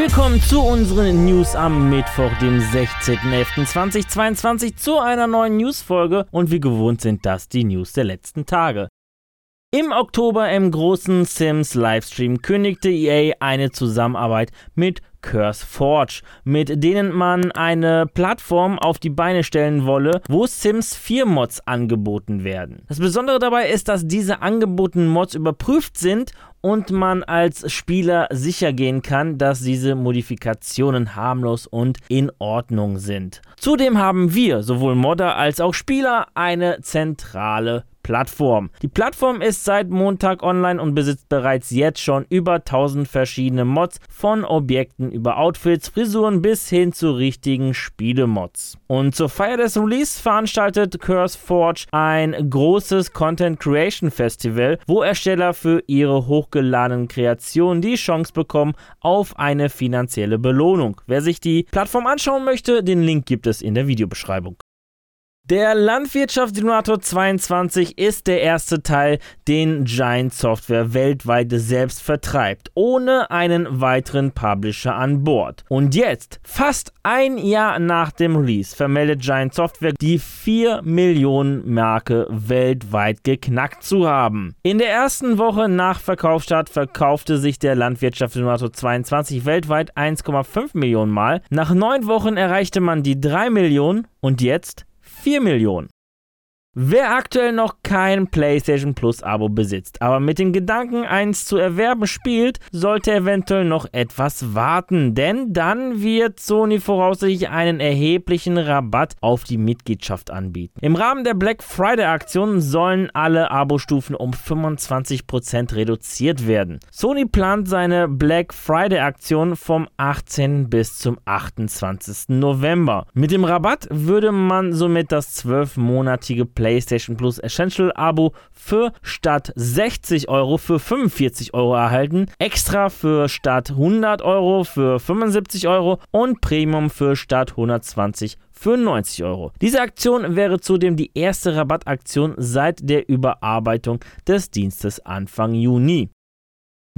Willkommen zu unseren News am Mittwoch, dem 16.11.2022 zu einer neuen Newsfolge und wie gewohnt sind das die News der letzten Tage. Im Oktober im großen Sims Livestream kündigte EA eine Zusammenarbeit mit Curse Forge, mit denen man eine Plattform auf die Beine stellen wolle, wo Sims 4 Mods angeboten werden. Das Besondere dabei ist, dass diese angebotenen Mods überprüft sind und man als Spieler sicher gehen kann, dass diese Modifikationen harmlos und in Ordnung sind. Zudem haben wir, sowohl Modder als auch Spieler, eine zentrale Plattform. Die Plattform ist seit Montag online und besitzt bereits jetzt schon über 1000 verschiedene Mods von Objekten über Outfits, Frisuren bis hin zu richtigen Spielemods. Und zur Feier des Release veranstaltet Curse Forge ein großes Content Creation Festival, wo Ersteller für ihre hochgeladenen Kreationen die Chance bekommen auf eine finanzielle Belohnung. Wer sich die Plattform anschauen möchte, den Link gibt es in der Videobeschreibung. Der Landwirtschaftssimulator 22 ist der erste Teil, den Giant Software weltweit selbst vertreibt, ohne einen weiteren Publisher an Bord. Und jetzt, fast ein Jahr nach dem Release, vermeldet Giant Software die 4 Millionen Marke weltweit geknackt zu haben. In der ersten Woche nach Verkaufsstart verkaufte sich der Landwirtschaftssimulator 22 weltweit 1,5 Millionen Mal. Nach neun Wochen erreichte man die 3 Millionen und jetzt 4 Millionen. Wer aktuell noch kein PlayStation Plus Abo besitzt, aber mit dem Gedanken, eins zu erwerben spielt, sollte eventuell noch etwas warten, denn dann wird Sony voraussichtlich einen erheblichen Rabatt auf die Mitgliedschaft anbieten. Im Rahmen der Black Friday Aktion sollen alle Abo-Stufen um 25% reduziert werden. Sony plant seine Black Friday Aktion vom 18. bis zum 28. November. Mit dem Rabatt würde man somit das 12-monatige PlayStation PlayStation Plus Essential Abo für statt 60 Euro für 45 Euro erhalten, extra für statt 100 Euro für 75 Euro und Premium für statt 120 für 90 Euro. Diese Aktion wäre zudem die erste Rabattaktion seit der Überarbeitung des Dienstes Anfang Juni.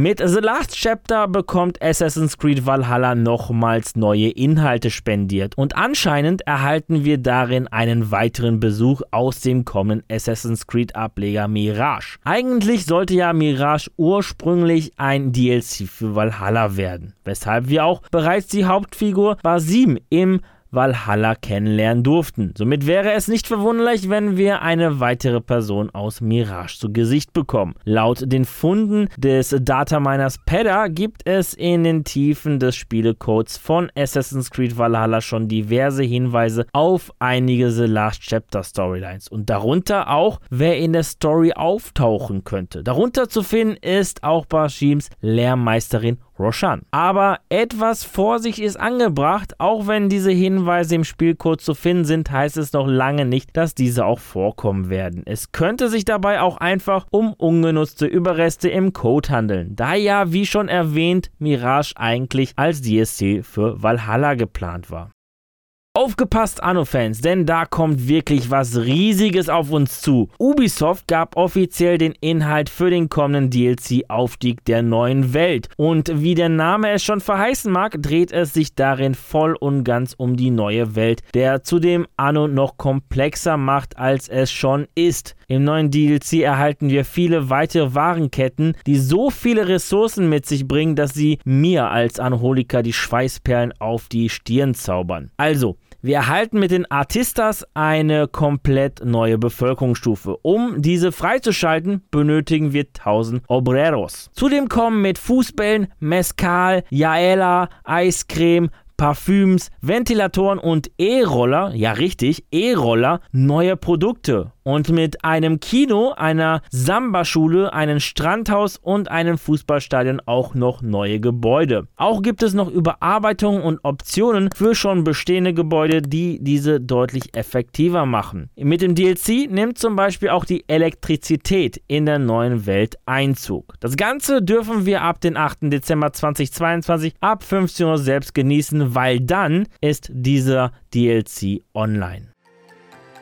Mit The Last Chapter bekommt Assassin's Creed Valhalla nochmals neue Inhalte spendiert und anscheinend erhalten wir darin einen weiteren Besuch aus dem kommenden Assassin's Creed Ableger Mirage. Eigentlich sollte ja Mirage ursprünglich ein DLC für Valhalla werden, weshalb wir auch bereits die Hauptfigur Basim im Valhalla kennenlernen durften. Somit wäre es nicht verwunderlich, wenn wir eine weitere Person aus Mirage zu Gesicht bekommen. Laut den Funden des Dataminers Pedda gibt es in den Tiefen des Spielecodes von Assassin's Creed Valhalla schon diverse Hinweise auf einige The Last Chapter Storylines und darunter auch, wer in der Story auftauchen könnte. Darunter zu finden ist auch Bashims Lehrmeisterin Roshan. Aber etwas Vorsicht ist angebracht, auch wenn diese Hinweise im Spielcode zu finden sind, heißt es noch lange nicht, dass diese auch vorkommen werden. Es könnte sich dabei auch einfach um ungenutzte Überreste im Code handeln, da ja, wie schon erwähnt, Mirage eigentlich als DSC für Valhalla geplant war. Aufgepasst, Anno-Fans, denn da kommt wirklich was Riesiges auf uns zu. Ubisoft gab offiziell den Inhalt für den kommenden DLC Aufstieg der neuen Welt. Und wie der Name es schon verheißen mag, dreht es sich darin voll und ganz um die neue Welt, der zudem Anno noch komplexer macht, als es schon ist. Im neuen DLC erhalten wir viele weitere Warenketten, die so viele Ressourcen mit sich bringen, dass sie mir als Anholiker die Schweißperlen auf die Stirn zaubern. Also, wir erhalten mit den Artistas eine komplett neue Bevölkerungsstufe. Um diese freizuschalten, benötigen wir 1000 Obreros. Zudem kommen mit Fußbällen, Mescal, Yaela, Eiscreme, Parfüms, Ventilatoren und E-Roller, ja richtig, E-Roller, neue Produkte und mit einem Kino, einer Samba-Schule, einem Strandhaus und einem Fußballstadion auch noch neue Gebäude. Auch gibt es noch Überarbeitungen und Optionen für schon bestehende Gebäude, die diese deutlich effektiver machen. Mit dem DLC nimmt zum Beispiel auch die Elektrizität in der neuen Welt Einzug. Das Ganze dürfen wir ab dem 8. Dezember 2022 ab 15 Uhr selbst genießen, weil dann ist dieser DLC online.